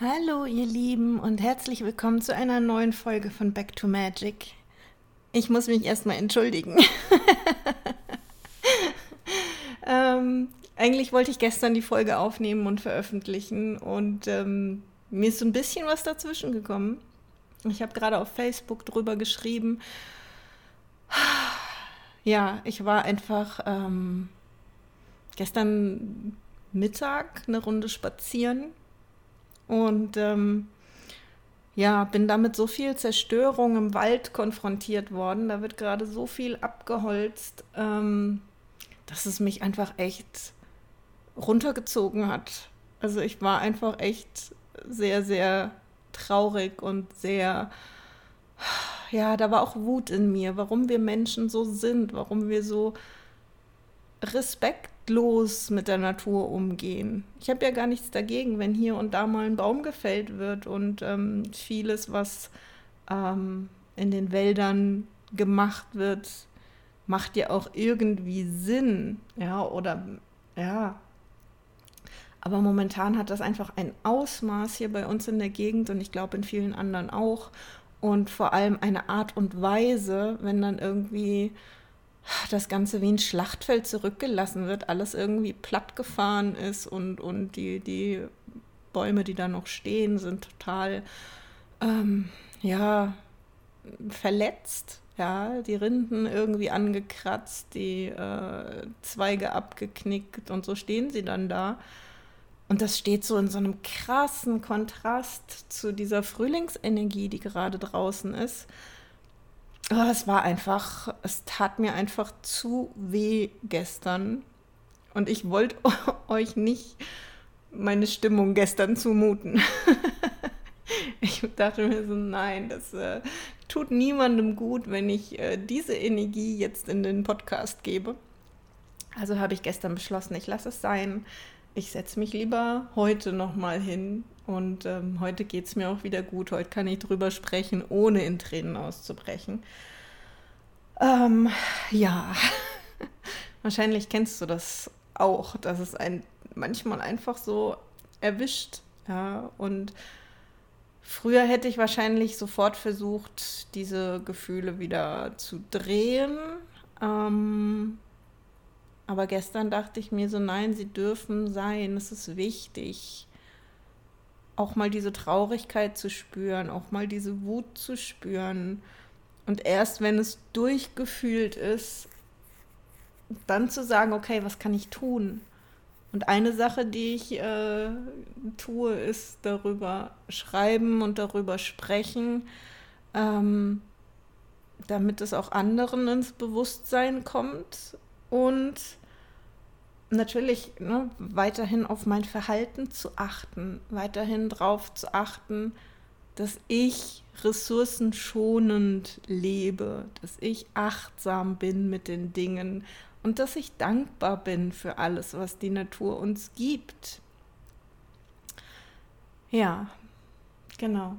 Hallo ihr Lieben und herzlich willkommen zu einer neuen Folge von Back to Magic. Ich muss mich erstmal entschuldigen. ähm, eigentlich wollte ich gestern die Folge aufnehmen und veröffentlichen und ähm, mir ist so ein bisschen was dazwischen gekommen. Ich habe gerade auf Facebook drüber geschrieben. Ja, ich war einfach ähm, gestern Mittag eine Runde spazieren und ähm, ja, bin damit so viel Zerstörung im Wald konfrontiert worden. Da wird gerade so viel abgeholzt, ähm, dass es mich einfach echt runtergezogen hat. Also ich war einfach echt sehr, sehr traurig und sehr, ja, da war auch Wut in mir, warum wir Menschen so sind, warum wir so Respekt respektlos mit der Natur umgehen. Ich habe ja gar nichts dagegen, wenn hier und da mal ein Baum gefällt wird und ähm, vieles, was ähm, in den Wäldern gemacht wird, macht ja auch irgendwie Sinn, ja, oder ja. Aber momentan hat das einfach ein Ausmaß hier bei uns in der Gegend und ich glaube in vielen anderen auch. Und vor allem eine Art und Weise, wenn dann irgendwie das Ganze wie ein Schlachtfeld zurückgelassen wird, alles irgendwie plattgefahren ist und, und die, die Bäume, die da noch stehen, sind total, ähm, ja, verletzt. Ja, die Rinden irgendwie angekratzt, die äh, Zweige abgeknickt und so stehen sie dann da. Und das steht so in so einem krassen Kontrast zu dieser Frühlingsenergie, die gerade draußen ist. Oh, es war einfach, es tat mir einfach zu weh gestern. Und ich wollte euch nicht meine Stimmung gestern zumuten. ich dachte mir so, nein, das äh, tut niemandem gut, wenn ich äh, diese Energie jetzt in den Podcast gebe. Also habe ich gestern beschlossen, ich lasse es sein. Ich setze mich lieber heute nochmal hin und ähm, heute geht es mir auch wieder gut. Heute kann ich drüber sprechen, ohne in Tränen auszubrechen. Ähm, ja, wahrscheinlich kennst du das auch, dass es einen manchmal einfach so erwischt. Ja, und früher hätte ich wahrscheinlich sofort versucht, diese Gefühle wieder zu drehen. Ähm, aber gestern dachte ich mir so, nein, sie dürfen sein, es ist wichtig auch mal diese Traurigkeit zu spüren, auch mal diese Wut zu spüren. Und erst wenn es durchgefühlt ist, dann zu sagen, okay, was kann ich tun? Und eine Sache, die ich äh, tue, ist darüber schreiben und darüber sprechen, ähm, damit es auch anderen ins Bewusstsein kommt und natürlich ne, weiterhin auf mein Verhalten zu achten, weiterhin darauf zu achten, dass ich ressourcenschonend lebe, dass ich achtsam bin mit den Dingen und dass ich dankbar bin für alles, was die Natur uns gibt. Ja, genau.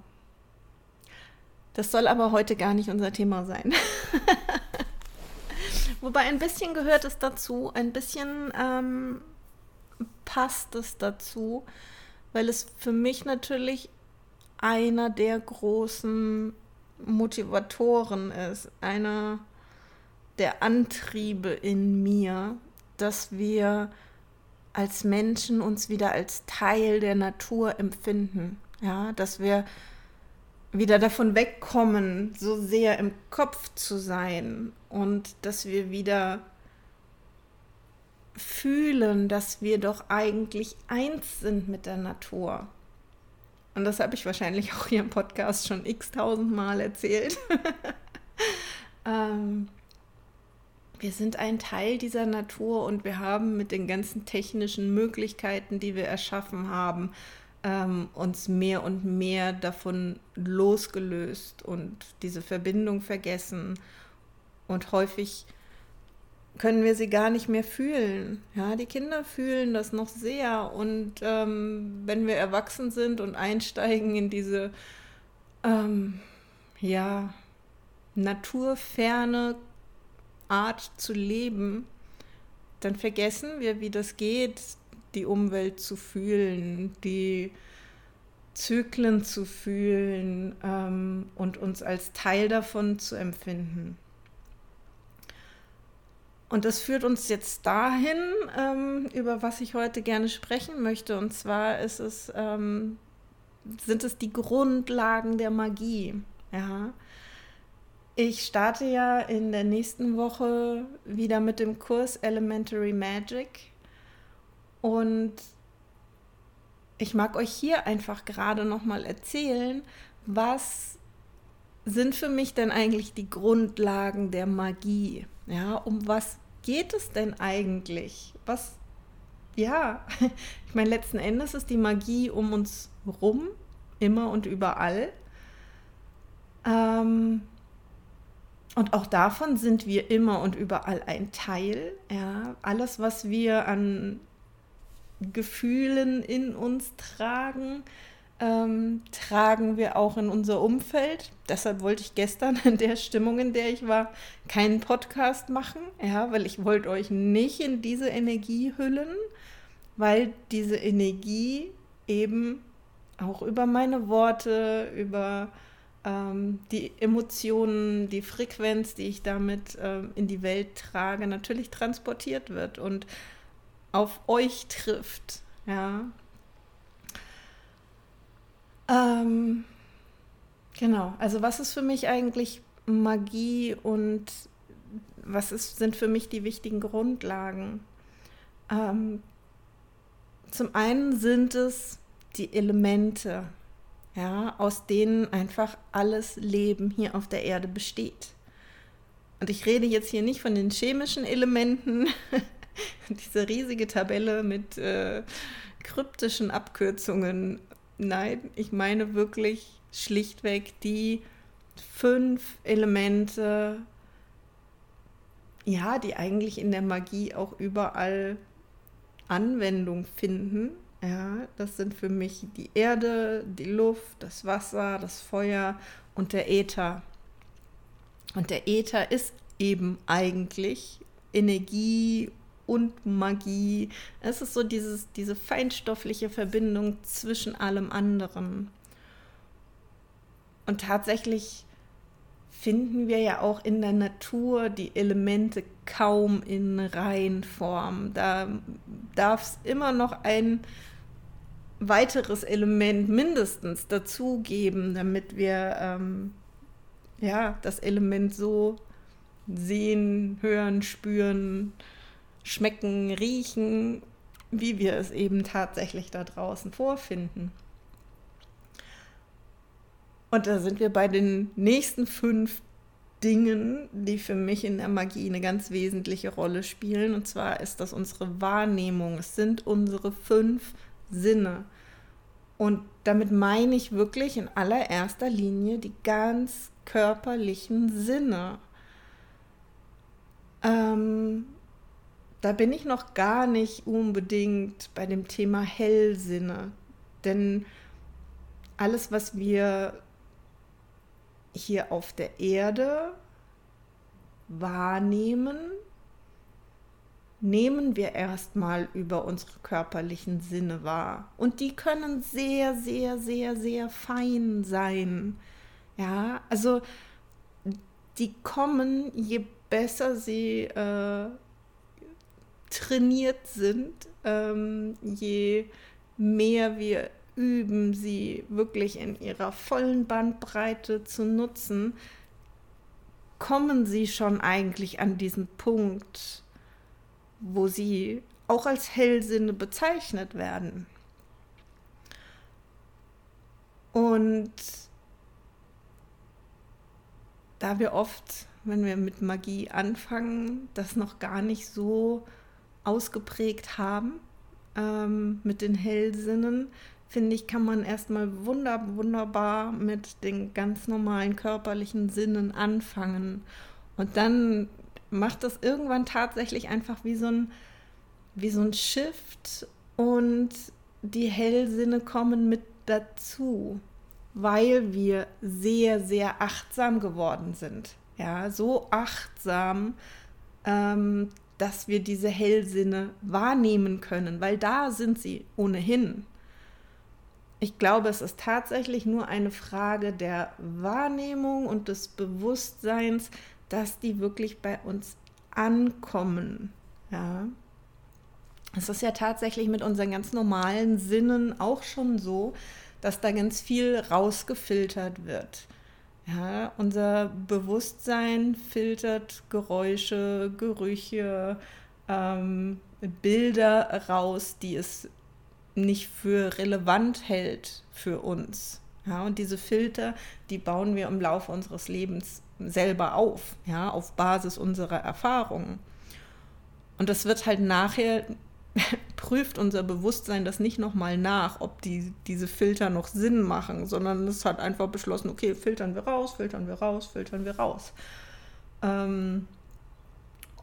Das soll aber heute gar nicht unser Thema sein. Wobei ein bisschen gehört es dazu, ein bisschen ähm, passt es dazu, weil es für mich natürlich einer der großen Motivatoren ist, einer der Antriebe in mir, dass wir als Menschen uns wieder als Teil der Natur empfinden. Ja, dass wir wieder davon wegkommen, so sehr im Kopf zu sein und dass wir wieder fühlen, dass wir doch eigentlich eins sind mit der Natur. Und das habe ich wahrscheinlich auch hier im Podcast schon x tausend Mal erzählt. ähm, wir sind ein Teil dieser Natur und wir haben mit den ganzen technischen Möglichkeiten, die wir erschaffen haben, ähm, uns mehr und mehr davon losgelöst und diese Verbindung vergessen. Und häufig können wir sie gar nicht mehr fühlen. Ja, die Kinder fühlen das noch sehr. Und ähm, wenn wir erwachsen sind und einsteigen in diese ähm, ja, naturferne Art zu leben, dann vergessen wir, wie das geht, die Umwelt zu fühlen, die Zyklen zu fühlen ähm, und uns als Teil davon zu empfinden. Und das führt uns jetzt dahin, ähm, über was ich heute gerne sprechen möchte. Und zwar ist es, ähm, sind es die Grundlagen der Magie. Ja. Ich starte ja in der nächsten Woche wieder mit dem Kurs Elementary Magic. Und ich mag euch hier einfach gerade nochmal erzählen, was sind für mich denn eigentlich die Grundlagen der Magie? Ja, um was geht es denn eigentlich? Was, ja, ich meine, letzten Endes ist die Magie um uns rum, immer und überall. Ähm, und auch davon sind wir immer und überall ein Teil. Ja, alles, was wir an Gefühlen in uns tragen, ähm, tragen wir auch in unser Umfeld. Deshalb wollte ich gestern in der Stimmung, in der ich war, keinen Podcast machen, ja, weil ich wollte euch nicht in diese Energie hüllen, weil diese Energie eben auch über meine Worte, über ähm, die Emotionen, die Frequenz, die ich damit ähm, in die Welt trage, natürlich transportiert wird und auf euch trifft. Ja. Ähm, genau, also was ist für mich eigentlich Magie und was ist, sind für mich die wichtigen Grundlagen? Ähm, zum einen sind es die Elemente, ja, aus denen einfach alles Leben hier auf der Erde besteht. Und ich rede jetzt hier nicht von den chemischen Elementen, diese riesige Tabelle mit äh, kryptischen Abkürzungen. Nein, ich meine wirklich schlichtweg die fünf Elemente, ja, die eigentlich in der Magie auch überall Anwendung finden. Ja, das sind für mich die Erde, die Luft, das Wasser, das Feuer und der Äther. Und der Äther ist eben eigentlich Energie und Magie. Es ist so dieses, diese feinstoffliche Verbindung zwischen allem anderen. Und tatsächlich finden wir ja auch in der Natur die Elemente kaum in Reihenform. Da darf es immer noch ein weiteres Element mindestens dazugeben, damit wir ähm, ja, das Element so sehen, hören, spüren, schmecken, riechen, wie wir es eben tatsächlich da draußen vorfinden. Und da sind wir bei den nächsten fünf Dingen, die für mich in der Magie eine ganz wesentliche Rolle spielen. Und zwar ist das unsere Wahrnehmung. Es sind unsere fünf Sinne. Und damit meine ich wirklich in allererster Linie die ganz körperlichen Sinne. Ähm, da bin ich noch gar nicht unbedingt bei dem Thema Hellsinne. Denn alles, was wir hier auf der Erde wahrnehmen, nehmen wir erstmal über unsere körperlichen Sinne wahr. Und die können sehr, sehr, sehr, sehr fein sein. Ja, also die kommen, je besser sie äh, trainiert sind, ähm, je mehr wir üben, sie wirklich in ihrer vollen Bandbreite zu nutzen, kommen sie schon eigentlich an diesen Punkt, wo sie auch als Hellsinne bezeichnet werden. Und da wir oft, wenn wir mit Magie anfangen, das noch gar nicht so ausgeprägt haben ähm, mit den Hellsinnen, finde ich, kann man erstmal wunder, wunderbar mit den ganz normalen körperlichen Sinnen anfangen. Und dann macht das irgendwann tatsächlich einfach wie so ein, wie so ein Shift und die Hellsinne kommen mit dazu, weil wir sehr, sehr achtsam geworden sind. Ja, so achtsam, ähm, dass wir diese Hellsinne wahrnehmen können, weil da sind sie ohnehin. ich glaube, es ist tatsächlich nur eine Frage der Wahrnehmung und des Bewusstseins, dass die wirklich bei uns ankommen. Ja. Es ist ja tatsächlich mit unseren ganz normalen Sinnen auch schon so, dass da ganz viel rausgefiltert wird. Ja, unser Bewusstsein filtert Geräusche, Gerüche, ähm, Bilder raus, die es nicht für relevant hält für uns. Ja, und diese Filter, die bauen wir im Laufe unseres Lebens selber auf, ja, auf Basis unserer Erfahrungen. Und das wird halt nachher, prüft unser Bewusstsein das nicht nochmal nach, ob die, diese Filter noch Sinn machen, sondern es hat einfach beschlossen, okay, filtern wir raus, filtern wir raus, filtern wir raus. Ähm,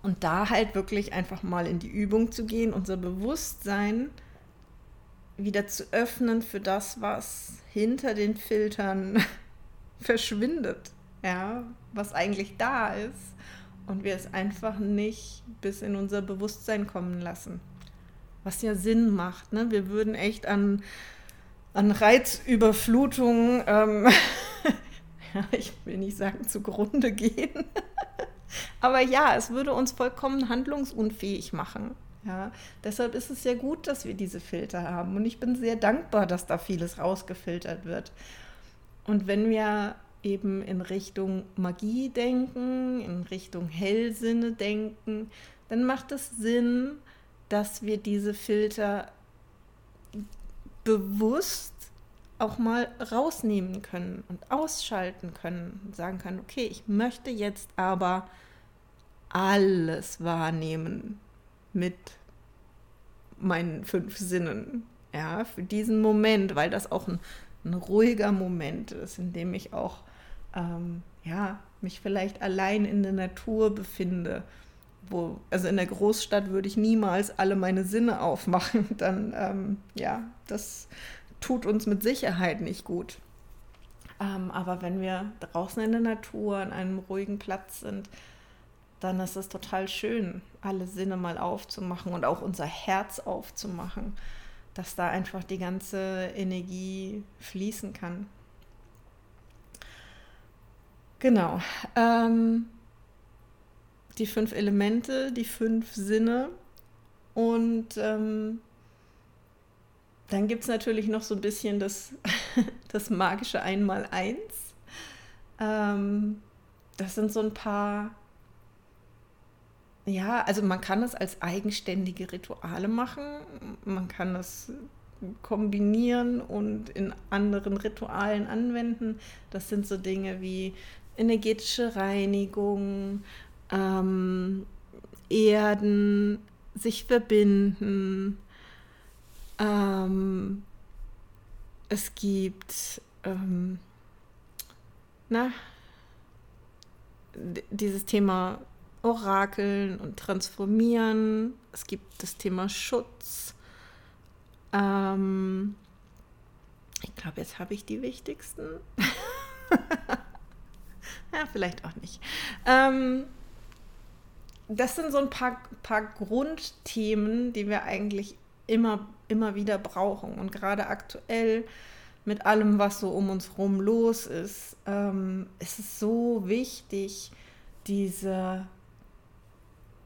und da halt wirklich einfach mal in die Übung zu gehen, unser Bewusstsein wieder zu öffnen für das, was hinter den Filtern verschwindet, ja, was eigentlich da ist und wir es einfach nicht bis in unser Bewusstsein kommen lassen. Was ja Sinn macht, ne? Wir würden echt an, an Reizüberflutung, ähm, ja, ich will nicht sagen zugrunde gehen, aber ja, es würde uns vollkommen handlungsunfähig machen. Ja, deshalb ist es sehr gut, dass wir diese Filter haben. Und ich bin sehr dankbar, dass da vieles rausgefiltert wird. Und wenn wir eben in Richtung Magie denken, in Richtung Hellsinne denken, dann macht es Sinn, dass wir diese Filter bewusst auch mal rausnehmen können und ausschalten können und sagen können, okay, ich möchte jetzt aber alles wahrnehmen mit meinen fünf Sinnen. Ja, für diesen Moment, weil das auch ein, ein ruhiger Moment ist, in dem ich auch ähm, ja, mich vielleicht allein in der Natur befinde. Wo, also in der Großstadt würde ich niemals alle meine Sinne aufmachen. Dann, ähm, ja, das tut uns mit Sicherheit nicht gut. Ähm, aber wenn wir draußen in der Natur an einem ruhigen Platz sind, dann ist es total schön, alle Sinne mal aufzumachen und auch unser Herz aufzumachen, dass da einfach die ganze Energie fließen kann. Genau. Ähm, die fünf Elemente, die fünf Sinne und ähm, dann gibt es natürlich noch so ein bisschen das, das magische Einmaleins. Ähm, das sind so ein paar ja, also man kann es als eigenständige Rituale machen. Man kann es kombinieren und in anderen Ritualen anwenden. Das sind so Dinge wie energetische Reinigung, ähm, Erden, sich verbinden. Ähm, es gibt ähm, na, dieses Thema Orakeln und Transformieren. Es gibt das Thema Schutz. Ähm, ich glaube, jetzt habe ich die wichtigsten. ja, vielleicht auch nicht. Ähm, das sind so ein paar, paar Grundthemen, die wir eigentlich immer, immer wieder brauchen. Und gerade aktuell mit allem, was so um uns herum los ist, ähm, ist es so wichtig, diese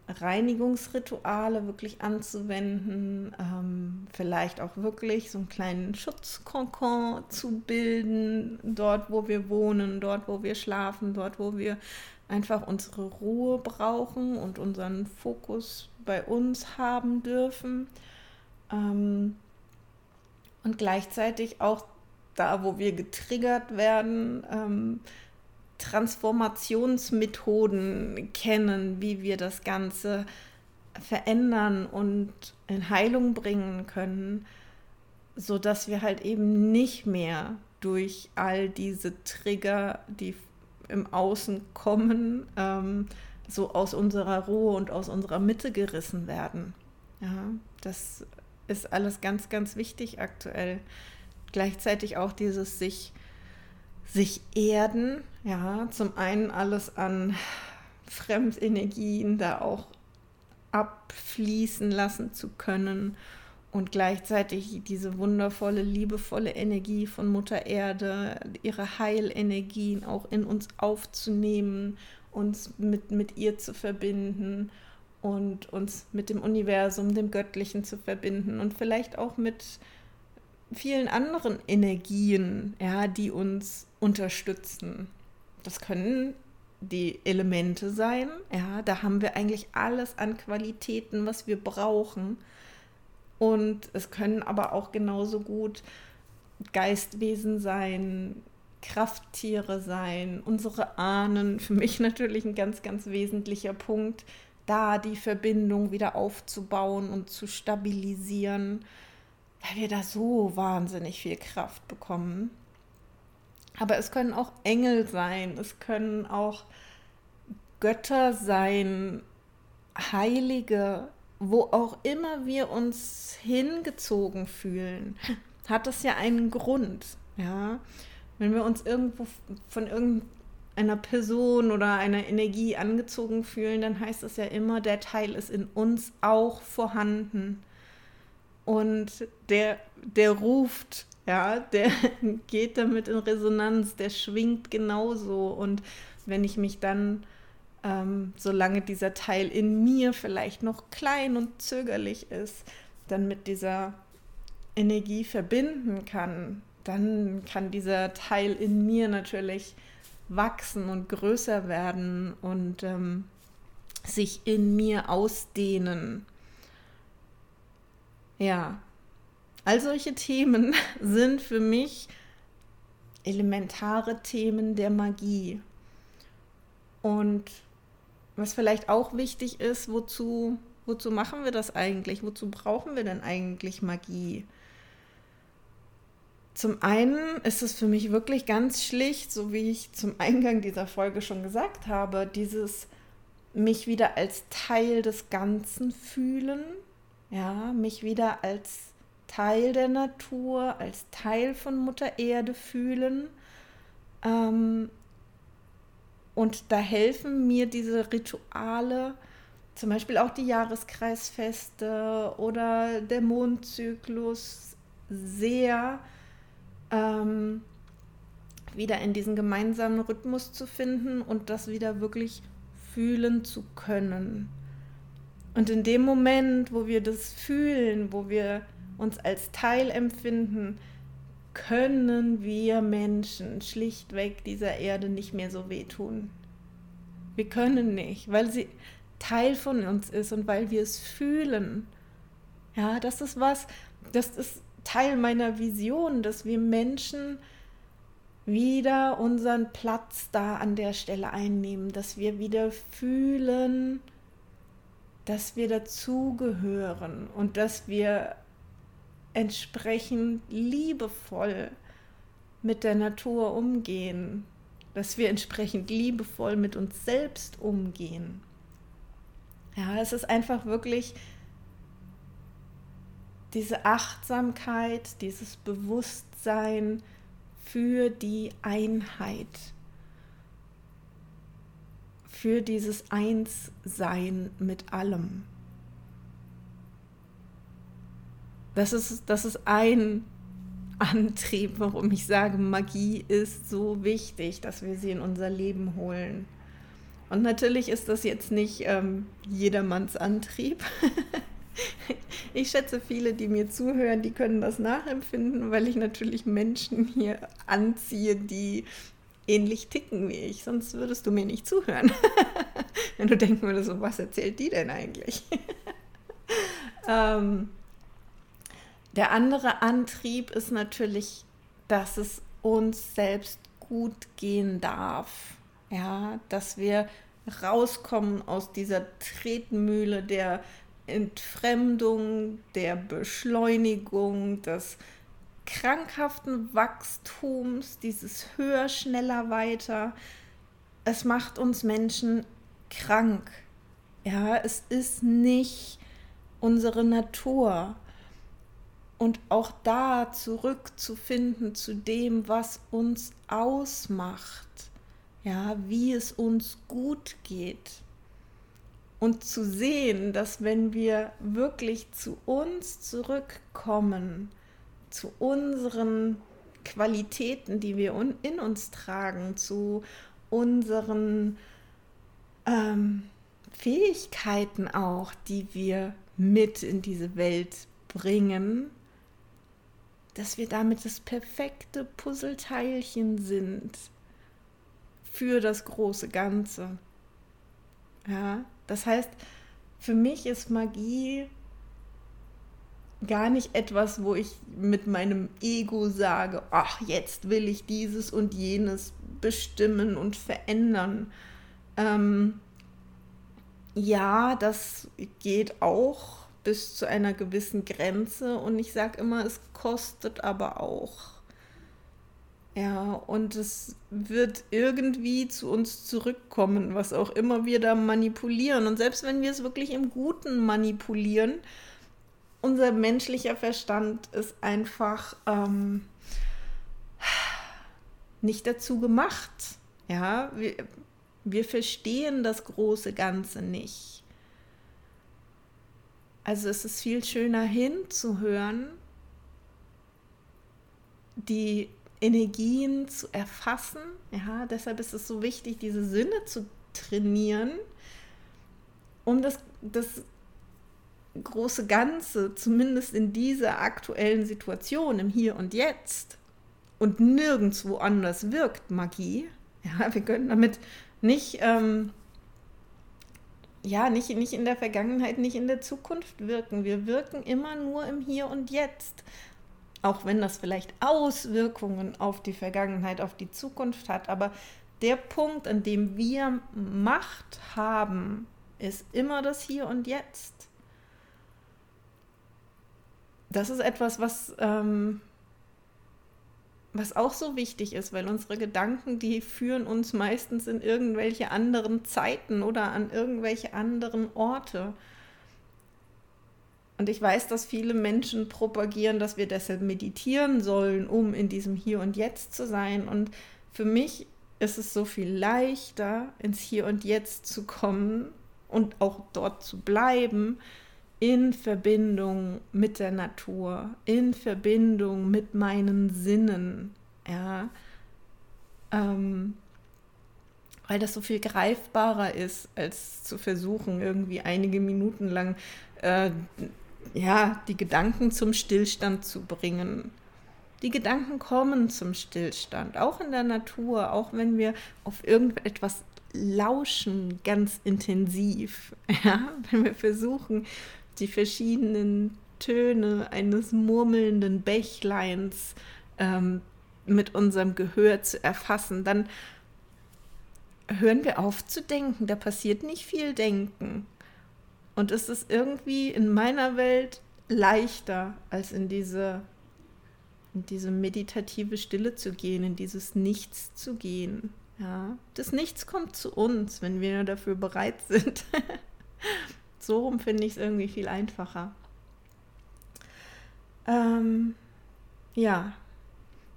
Reinigungsrituale wirklich anzuwenden, ähm, vielleicht auch wirklich so einen kleinen Schutzkonkon zu bilden, dort wo wir wohnen, dort wo wir schlafen, dort wo wir einfach unsere Ruhe brauchen und unseren Fokus bei uns haben dürfen. Ähm, und gleichzeitig auch da, wo wir getriggert werden, ähm, Transformationsmethoden kennen, wie wir das Ganze verändern und in Heilung bringen können, so dass wir halt eben nicht mehr durch all diese Trigger, die im Außen kommen, ähm, so aus unserer Ruhe und aus unserer Mitte gerissen werden. Ja, das ist alles ganz, ganz wichtig aktuell. Gleichzeitig auch dieses sich sich erden, ja, zum einen alles an Fremdenergien da auch abfließen lassen zu können und gleichzeitig diese wundervolle, liebevolle Energie von Mutter Erde, ihre Heilenergien auch in uns aufzunehmen, uns mit, mit ihr zu verbinden und uns mit dem Universum, dem Göttlichen zu verbinden und vielleicht auch mit vielen anderen Energien, ja, die uns unterstützen. Das können die Elemente sein, ja, da haben wir eigentlich alles an Qualitäten, was wir brauchen. Und es können aber auch genauso gut Geistwesen sein, Krafttiere sein, unsere Ahnen. Für mich natürlich ein ganz, ganz wesentlicher Punkt, da die Verbindung wieder aufzubauen und zu stabilisieren, weil wir da so wahnsinnig viel Kraft bekommen. Aber es können auch Engel sein, es können auch Götter sein, Heilige, wo auch immer wir uns hingezogen fühlen, hat das ja einen Grund. Ja, wenn wir uns irgendwo von irgendeiner Person oder einer Energie angezogen fühlen, dann heißt es ja immer, der Teil ist in uns auch vorhanden. Und der, der ruft, ja, der geht damit in Resonanz, der schwingt genauso. Und wenn ich mich dann ähm, solange dieser Teil in mir vielleicht noch klein und zögerlich ist, dann mit dieser Energie verbinden kann, dann kann dieser Teil in mir natürlich wachsen und größer werden und ähm, sich in mir ausdehnen. Ja, all solche Themen sind für mich elementare Themen der Magie. Und was vielleicht auch wichtig ist, wozu, wozu machen wir das eigentlich? Wozu brauchen wir denn eigentlich Magie? Zum einen ist es für mich wirklich ganz schlicht, so wie ich zum Eingang dieser Folge schon gesagt habe, dieses mich wieder als Teil des Ganzen fühlen, ja, mich wieder als Teil der Natur, als Teil von Mutter Erde fühlen, ähm, und da helfen mir diese Rituale, zum Beispiel auch die Jahreskreisfeste oder der Mondzyklus, sehr ähm, wieder in diesen gemeinsamen Rhythmus zu finden und das wieder wirklich fühlen zu können. Und in dem Moment, wo wir das fühlen, wo wir uns als Teil empfinden, können wir Menschen schlichtweg dieser Erde nicht mehr so wehtun. Wir können nicht, weil sie Teil von uns ist und weil wir es fühlen. Ja, das ist was, das ist Teil meiner Vision, dass wir Menschen wieder unseren Platz da an der Stelle einnehmen, dass wir wieder fühlen, dass wir dazugehören und dass wir entsprechend liebevoll mit der Natur umgehen, dass wir entsprechend liebevoll mit uns selbst umgehen. Ja, es ist einfach wirklich diese Achtsamkeit, dieses Bewusstsein für die Einheit, für dieses Einssein mit allem. Das ist, das ist ein Antrieb, warum ich sage, Magie ist so wichtig, dass wir sie in unser Leben holen. Und natürlich ist das jetzt nicht ähm, jedermanns Antrieb. ich schätze, viele, die mir zuhören, die können das nachempfinden, weil ich natürlich Menschen hier anziehe, die ähnlich ticken wie ich. Sonst würdest du mir nicht zuhören. Wenn du denken würdest, so, was erzählt die denn eigentlich? ähm, der andere Antrieb ist natürlich, dass es uns selbst gut gehen darf. Ja, dass wir rauskommen aus dieser Tretmühle der Entfremdung, der Beschleunigung, des krankhaften Wachstums, dieses höher, schneller, weiter. Es macht uns Menschen krank. Ja, es ist nicht unsere Natur und auch da zurückzufinden zu dem, was uns ausmacht, ja, wie es uns gut geht. Und zu sehen, dass wenn wir wirklich zu uns zurückkommen, zu unseren Qualitäten, die wir in uns tragen, zu unseren ähm, Fähigkeiten auch, die wir mit in diese Welt bringen, dass wir damit das perfekte Puzzleteilchen sind für das große Ganze. Ja, das heißt, für mich ist Magie gar nicht etwas, wo ich mit meinem Ego sage, ach, jetzt will ich dieses und jenes bestimmen und verändern. Ähm, ja, das geht auch bis zu einer gewissen Grenze und ich sage immer, es kostet aber auch. Ja, und es wird irgendwie zu uns zurückkommen, was auch immer wir da manipulieren. Und selbst wenn wir es wirklich im Guten manipulieren, unser menschlicher Verstand ist einfach ähm, nicht dazu gemacht. Ja, wir, wir verstehen das große Ganze nicht. Also es ist viel schöner hinzuhören, die Energien zu erfassen. Ja, deshalb ist es so wichtig, diese Sinne zu trainieren, um das, das große Ganze, zumindest in dieser aktuellen Situation, im Hier und Jetzt und nirgendwo anders wirkt Magie. Ja, wir können damit nicht, ähm, ja, nicht, nicht in der Vergangenheit, nicht in der Zukunft wirken. Wir wirken immer nur im Hier und Jetzt. Auch wenn das vielleicht Auswirkungen auf die Vergangenheit, auf die Zukunft hat. Aber der Punkt, an dem wir Macht haben, ist immer das Hier und Jetzt das ist etwas, was, ähm, was auch so wichtig ist, weil unsere Gedanken, die führen uns meistens in irgendwelche anderen Zeiten oder an irgendwelche anderen Orte. Und ich weiß, dass viele Menschen propagieren, dass wir deshalb meditieren sollen, um in diesem Hier und Jetzt zu sein. Und für mich ist es so viel leichter, ins Hier und Jetzt zu kommen und auch dort zu bleiben, in Verbindung mit der Natur, in Verbindung mit meinen Sinnen, ja, ähm, weil das so viel greifbarer ist, als zu versuchen, irgendwie einige Minuten lang äh, ja, die Gedanken zum Stillstand zu bringen. Die Gedanken kommen zum Stillstand, auch in der Natur, auch wenn wir auf irgendetwas lauschen, ganz intensiv. Ja? Wenn wir versuchen, die verschiedenen Töne eines murmelnden Bächleins ähm, mit unserem Gehör zu erfassen, dann hören wir auf zu denken. Da passiert nicht viel Denken. Und es ist irgendwie in meiner Welt leichter, als in diese, in diese meditative Stille zu gehen, in dieses Nichts zu gehen. Ja, das Nichts kommt zu uns, wenn wir dafür bereit sind. so rum finde ich es irgendwie viel einfacher. Ähm, ja,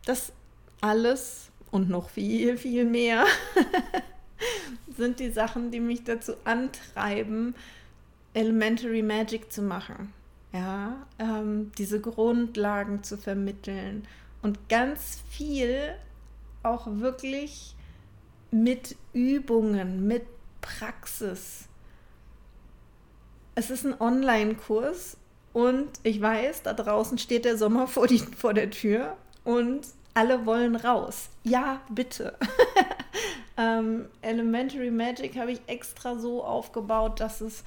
das alles und noch viel, viel mehr sind die Sachen, die mich dazu antreiben, Elementary Magic zu machen. Ja, ähm, diese Grundlagen zu vermitteln und ganz viel auch wirklich mit Übungen, mit Praxis es ist ein Online-Kurs und ich weiß, da draußen steht der Sommer vor, die, vor der Tür und alle wollen raus. Ja, bitte. ähm, Elementary Magic habe ich extra so aufgebaut, dass es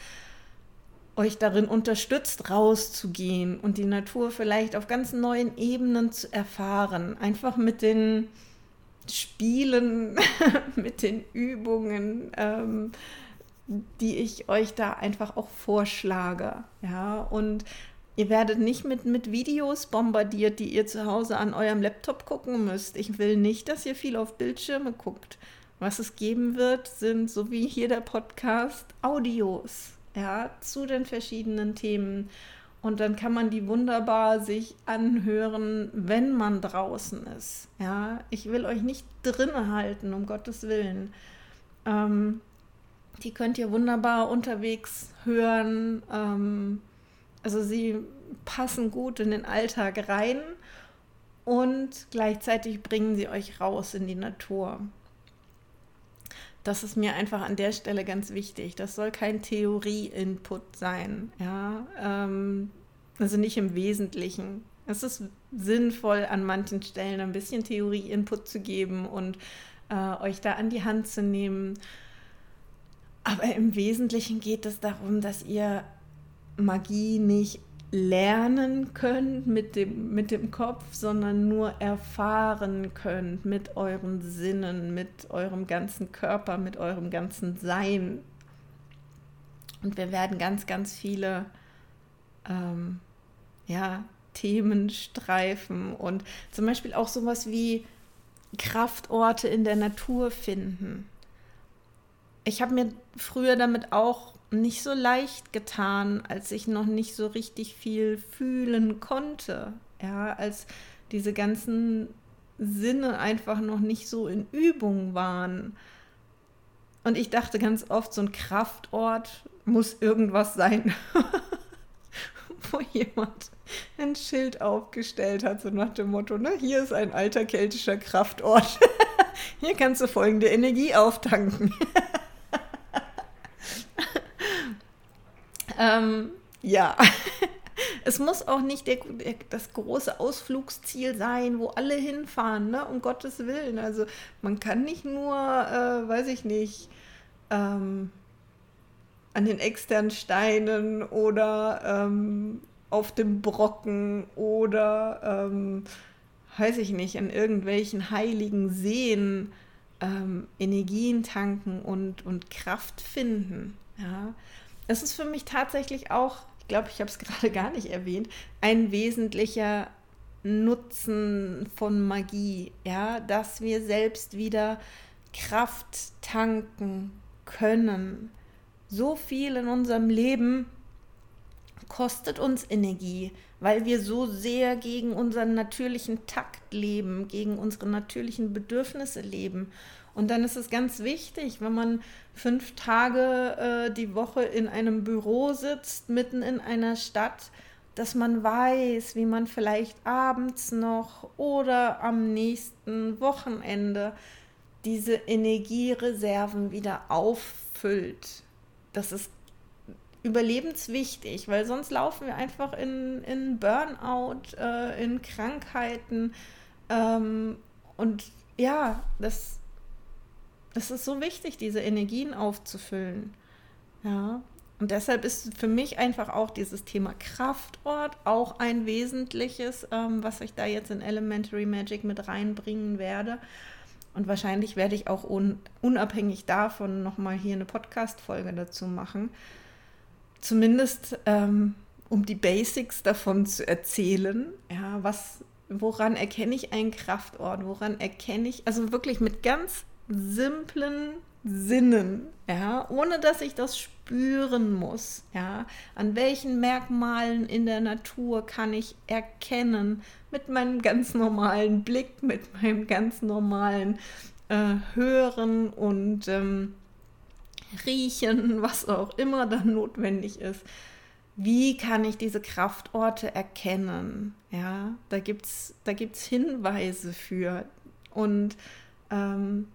euch darin unterstützt, rauszugehen und die Natur vielleicht auf ganz neuen Ebenen zu erfahren. Einfach mit den Spielen, mit den Übungen. Ähm, die ich euch da einfach auch vorschlage. Ja, und ihr werdet nicht mit, mit Videos bombardiert, die ihr zu Hause an eurem Laptop gucken müsst. Ich will nicht, dass ihr viel auf Bildschirme guckt. Was es geben wird, sind, so wie hier der Podcast, Audios, ja, zu den verschiedenen Themen. Und dann kann man die wunderbar sich anhören, wenn man draußen ist. Ja, ich will euch nicht drinnen halten, um Gottes Willen. Ähm, Die könnt ihr wunderbar unterwegs hören. Ähm, also sie passen gut in den Alltag rein und gleichzeitig bringen sie euch raus in die Natur. Das ist mir einfach an der Stelle ganz wichtig. Das soll kein Theorie-Input sein. Ja? Ähm, also nicht im Wesentlichen. Es ist sinnvoll, an manchen Stellen ein bisschen Theorie-Input zu geben und äh, euch da an die Hand zu nehmen. Aber im Wesentlichen geht es darum, dass ihr Magie nicht lernen könnt mit dem, mit dem Kopf, sondern nur erfahren könnt mit euren Sinnen, mit eurem ganzen Körper, mit eurem ganzen Sein. Und wir werden ganz, ganz viele ähm, ja, Themen streifen und zum Beispiel auch sowas wie Kraftorte in der Natur finden. Ich habe mir früher damit auch nicht so leicht getan, als ich noch nicht so richtig viel fühlen konnte. Ja, als diese ganzen Sinne einfach noch nicht so in Übung waren. Und ich dachte ganz oft, so ein Kraftort muss irgendwas sein, wo jemand ein Schild aufgestellt hat, so nach dem Motto, ne, hier ist ein alter keltischer Kraftort. hier kannst du folgende Energie auftanken. ähm, ja. Es muss auch nicht der, der, das große Ausflugsziel sein, wo alle hinfahren, ne? um Gottes Willen. Also man kann nicht nur, äh, weiß ich nicht, ähm, an den externen Steinen oder ähm, auf dem Brocken oder, ähm, weiß ich nicht, an irgendwelchen heiligen Seen ähm, Energien tanken und, und Kraft finden. Ja. Das ist für mich tatsächlich auch, ich glaube, ich habe es gerade gar nicht erwähnt, ein wesentlicher Nutzen von Magie, ja, dass wir selbst wieder Kraft tanken können. So viel in unserem Leben kostet uns Energie, weil wir so sehr gegen unseren natürlichen Takt leben, gegen unsere natürlichen Bedürfnisse leben. Und dann ist es ganz wichtig, wenn man fünf Tage äh, die Woche in einem Büro sitzt, mitten in einer Stadt, dass man weiß, wie man vielleicht abends noch oder am nächsten Wochenende diese Energiereserven wieder auffüllt. Das ist überlebenswichtig, weil sonst laufen wir einfach in, in Burnout, äh, in Krankheiten. Ähm, und ja, das, das ist so wichtig, diese Energien aufzufüllen. Ja. Und deshalb ist für mich einfach auch dieses Thema Kraftort auch ein wesentliches, ähm, was ich da jetzt in Elementary Magic mit reinbringen werde. Und wahrscheinlich werde ich auch un unabhängig davon nochmal hier eine Podcast-Folge dazu machen zumindest ähm, um die Basics davon zu erzählen. Ja, was, woran erkenne ich einen Kraftort? Woran erkenne ich, also wirklich mit ganz simplen Sinnen, ja, ohne dass ich das spüren muss, ja, an welchen Merkmalen in der Natur kann ich erkennen, mit meinem ganz normalen Blick, mit meinem ganz normalen äh, Hören und ähm, riechen, was auch immer dann notwendig ist. Wie kann ich diese Kraftorte erkennen? Ja, da gibt es da gibt's Hinweise für. Und ähm,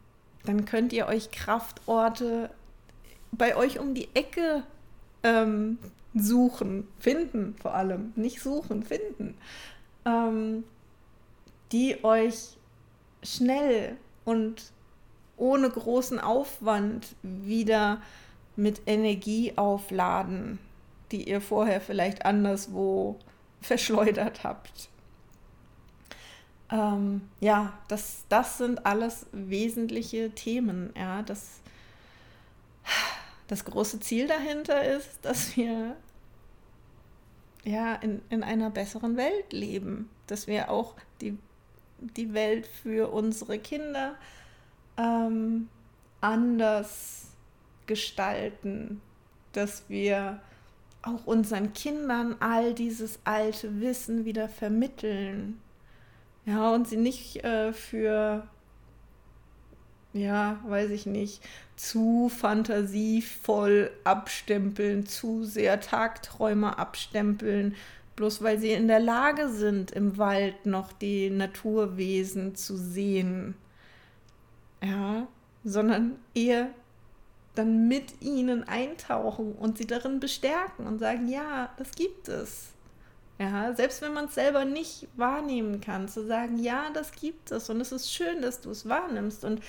dann könnt ihr euch Kraftorte bei euch um die Ecke ähm, suchen, finden vor allem. Nicht suchen, finden. Ähm, die euch schnell und ohne großen Aufwand wieder mit Energie aufladen, die ihr vorher vielleicht anderswo verschleudert habt. Ähm, ja, das, das sind alles wesentliche Themen. Ja, das, das große Ziel dahinter ist, dass wir ja, in, in einer besseren Welt leben, dass wir auch die, die Welt für unsere Kinder ähm, anders gestalten, dass wir auch unseren Kindern all dieses alte Wissen wieder vermitteln. Ja, und sie nicht äh, für ja, weiß ich nicht, zu fantasievoll abstempeln, zu sehr Tagträumer abstempeln, bloß weil sie in der Lage sind, im Wald noch die Naturwesen zu sehen. Ja, sondern eher dann mit ihnen eintauchen und sie darin bestärken und sagen, ja, das gibt es. Ja, selbst wenn man es selber nicht wahrnehmen kann, zu sagen, ja, das gibt es und es ist schön, dass du es wahrnimmst und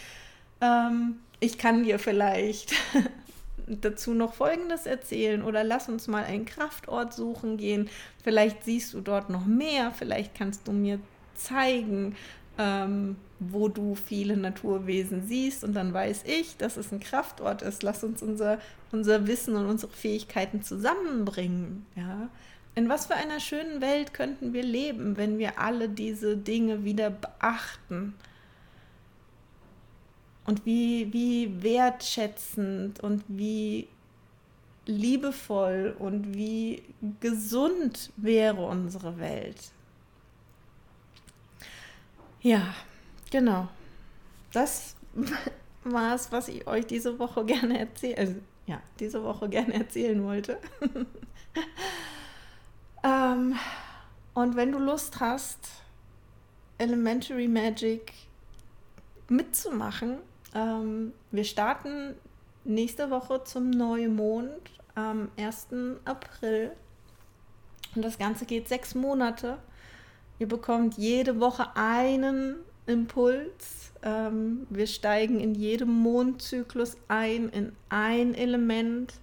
ähm, ich kann dir vielleicht dazu noch Folgendes erzählen oder lass uns mal einen Kraftort suchen gehen. Vielleicht siehst du dort noch mehr, vielleicht kannst du mir zeigen, ähm, wo du viele Naturwesen siehst und dann weiß ich, dass es ein Kraftort ist. Lass uns unser, unser Wissen und unsere Fähigkeiten zusammenbringen. Ja? In was für einer schönen Welt könnten wir leben, wenn wir alle diese Dinge wieder beachten? Und wie, wie wertschätzend und wie liebevoll und wie gesund wäre unsere Welt. Ja, genau. Das war es, was ich euch diese Woche gerne erzählen, also, ja, diese Woche gerne erzählen wollte. ähm, und wenn du Lust hast, Elementary Magic mitzumachen, ähm, wir starten nächste Woche zum Neumond am 1. April. Und das Ganze geht sechs Monate. Ihr bekommt jede Woche einen Impuls. Ähm, wir steigen in jedem Mondzyklus ein in ein Element.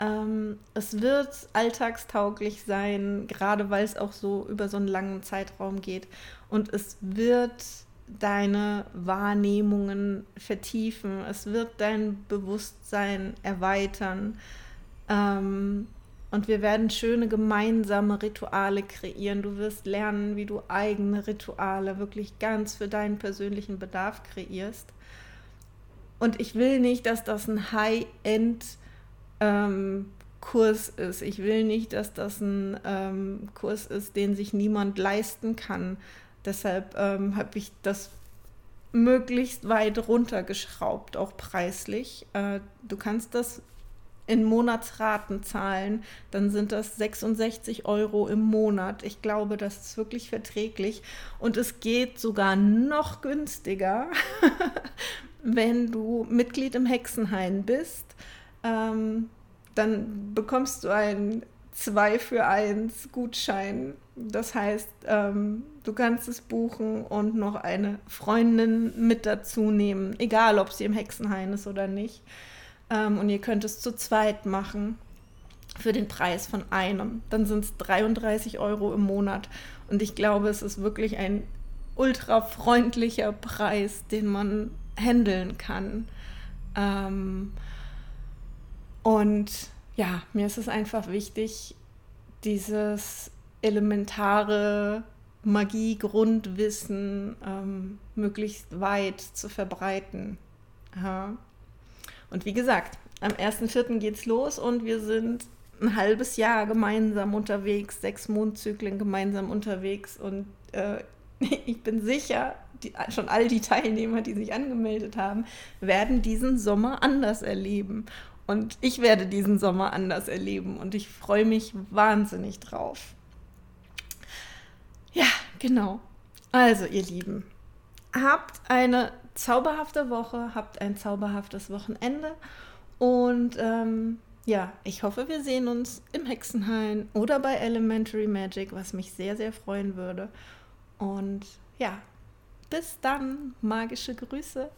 Ähm, es wird alltagstauglich sein, gerade weil es auch so über so einen langen Zeitraum geht. Und es wird deine Wahrnehmungen vertiefen, es wird dein Bewusstsein erweitern ähm, und wir werden schöne gemeinsame Rituale kreieren. Du wirst lernen, wie du eigene Rituale wirklich ganz für deinen persönlichen Bedarf kreierst. Und ich will nicht, dass das ein High-End ähm, Kurs ist. Ich will nicht, dass das ein ähm, Kurs ist, den sich niemand leisten kann, Deshalb ähm, habe ich das möglichst weit runtergeschraubt, auch preislich. Äh, du kannst das in Monatsraten zahlen, dann sind das 66 Euro im Monat. Ich glaube, das ist wirklich verträglich. Und es geht sogar noch günstiger, wenn du Mitglied im Hexenhain bist. Ähm, dann bekommst du einen 2 für 1 Gutschein. Das heißt, ähm, du kannst es buchen und noch eine Freundin mit dazu nehmen, egal ob sie im Hexenhain ist oder nicht. Ähm, und ihr könnt es zu zweit machen für den Preis von einem. Dann sind es 33 Euro im Monat. Und ich glaube, es ist wirklich ein ultra freundlicher Preis, den man handeln kann. Ähm, und ja, mir ist es einfach wichtig, dieses elementare Magie-Grundwissen ähm, möglichst weit zu verbreiten. Ja. Und wie gesagt, am 1.4. geht's los und wir sind ein halbes Jahr gemeinsam unterwegs, sechs Mondzyklen gemeinsam unterwegs und äh, ich bin sicher, die, schon all die Teilnehmer, die sich angemeldet haben, werden diesen Sommer anders erleben. Und ich werde diesen Sommer anders erleben und ich freue mich wahnsinnig drauf. Ja, genau. Also, ihr Lieben, habt eine zauberhafte Woche, habt ein zauberhaftes Wochenende und ähm, ja, ich hoffe, wir sehen uns im Hexenhain oder bei Elementary Magic, was mich sehr, sehr freuen würde. Und ja, bis dann, magische Grüße.